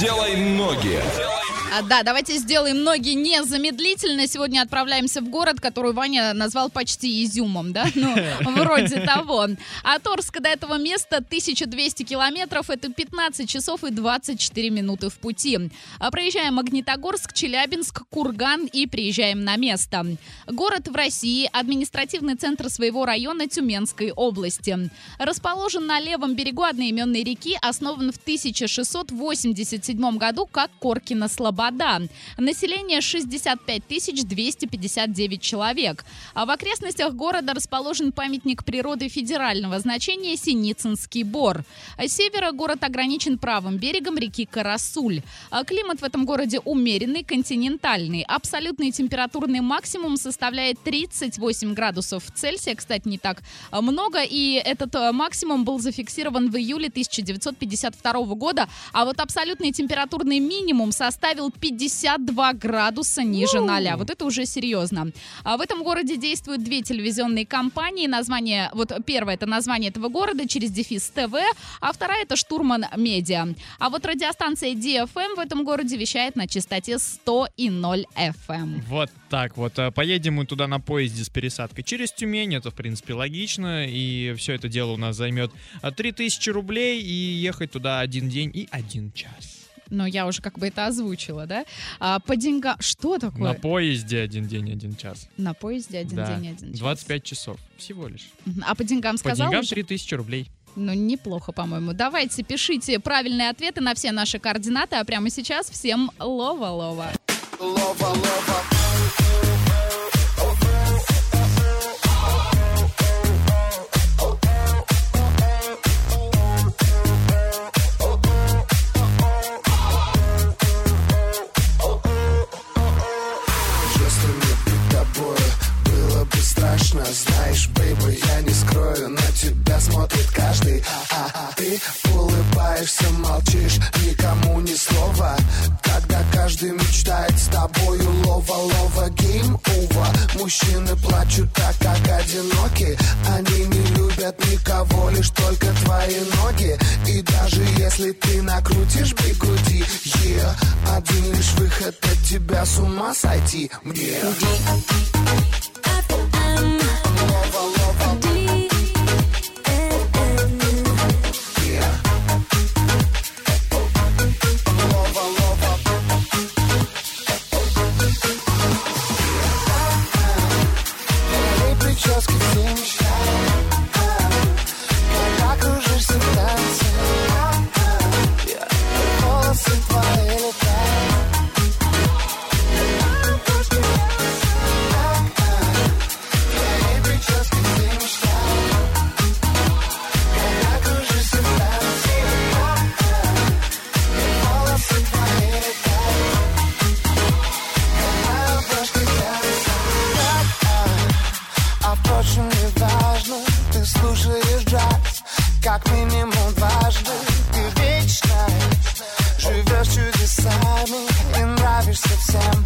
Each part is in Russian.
Делай ноги. А, да, давайте сделаем ноги незамедлительно. Сегодня отправляемся в город, который Ваня назвал почти изюмом, да? Ну, вроде того. От Орска до этого места 1200 километров. Это 15 часов и 24 минуты в пути. А проезжаем Магнитогорск, Челябинск, Курган и приезжаем на место. Город в России, административный центр своего района Тюменской области. Расположен на левом берегу одноименной реки, основан в 1687 году как Коркина Слобода. Население 65 259 человек. А в окрестностях города расположен памятник природы федерального значения Синицынский Бор. С севера город ограничен правым берегом реки Карасуль. А Климат в этом городе умеренный, континентальный. Абсолютный температурный максимум составляет 38 градусов Цельсия. Кстати, не так много. И этот э, максимум был зафиксирован в июле 1952 года. А вот абсолютный температурный минимум составил 52 градуса ниже ноля. Вот это уже серьезно. А в этом городе действуют две телевизионные компании. Название, вот первое это название этого города через дефис ТВ, а вторая это Штурман Медиа. А вот радиостанция DFM в этом городе вещает на частоте 100 и 0 FM. Вот так вот. А Поедем мы туда на поезде с пересадкой через Тюмень. Это, в принципе, логично. И все это дело у нас займет а, 3000 рублей. И ехать туда один день и один час. Но я уже как бы это озвучила, да? А, по деньгам... Что такое? На поезде один день, один час. На поезде один Да. день, один час. 25 часов. Всего лишь. А по деньгам По сказал деньгам уже? 3000 рублей. Ну, неплохо, по-моему. Давайте, пишите правильные ответы на все наши координаты, а прямо сейчас всем лова-лова. Если улыбаешься, молчишь Никому ни слова. Когда каждый мечтает с тобою Лова-лова, гейм-ова Мужчины плачут так, как одиноки. Они не любят никого Лишь только твои ноги. И даже если ты накрутишь бигуди yeah, Один лишь выход от тебя с ума сойти. Мне. Твои of sound.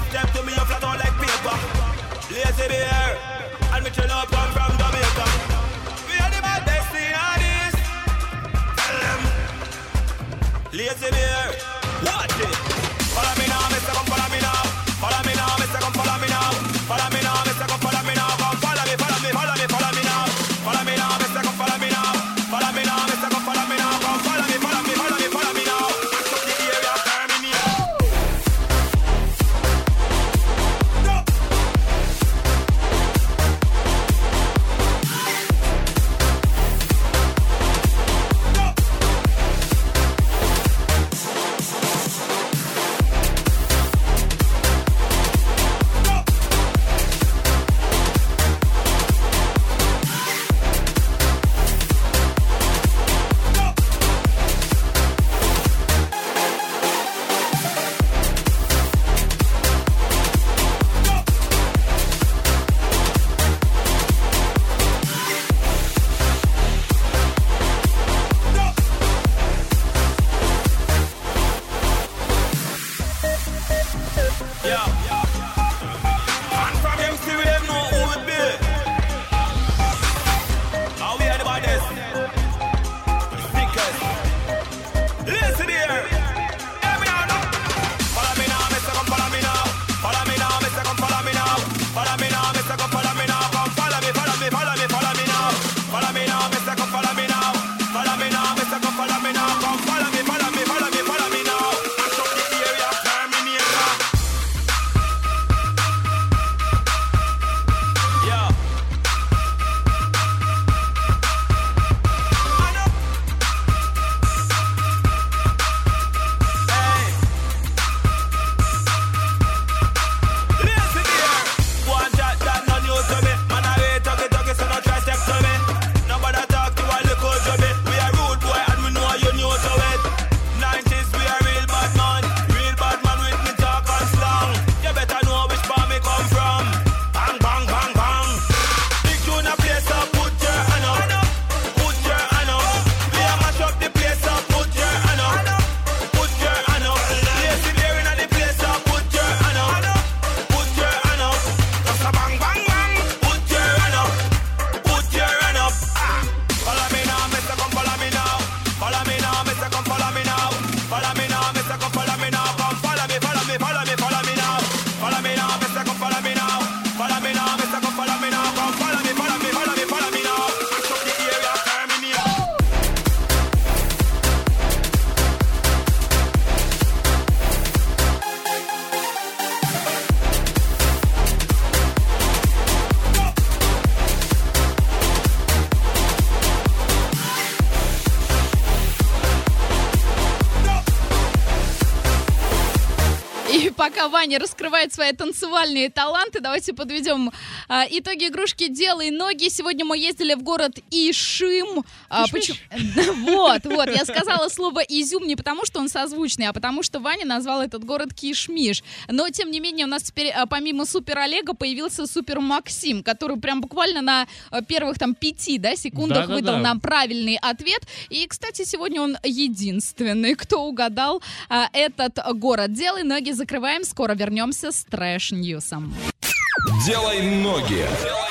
follow me now, come follow me, follow me, follow me. Follow me. para Ваня раскрывает свои танцевальные таланты, давайте подведем а, итоги игрушки «Делай ноги». Сегодня мы ездили в город Ишим. А, почему? Вот, вот, я сказала слово «изюм» не потому, что он созвучный, а потому, что Ваня назвал этот город Кишмиш. Но, тем не менее, у нас теперь а, помимо Супер Олега появился Супер Максим, который прям буквально на а, первых там пяти да, секундах да, выдал да. нам правильный ответ. И, кстати, сегодня он единственный, кто угадал а, этот город. «Делай ноги», закрываем скоро вернемся с трэш-ньюсом. Делай ноги. Делай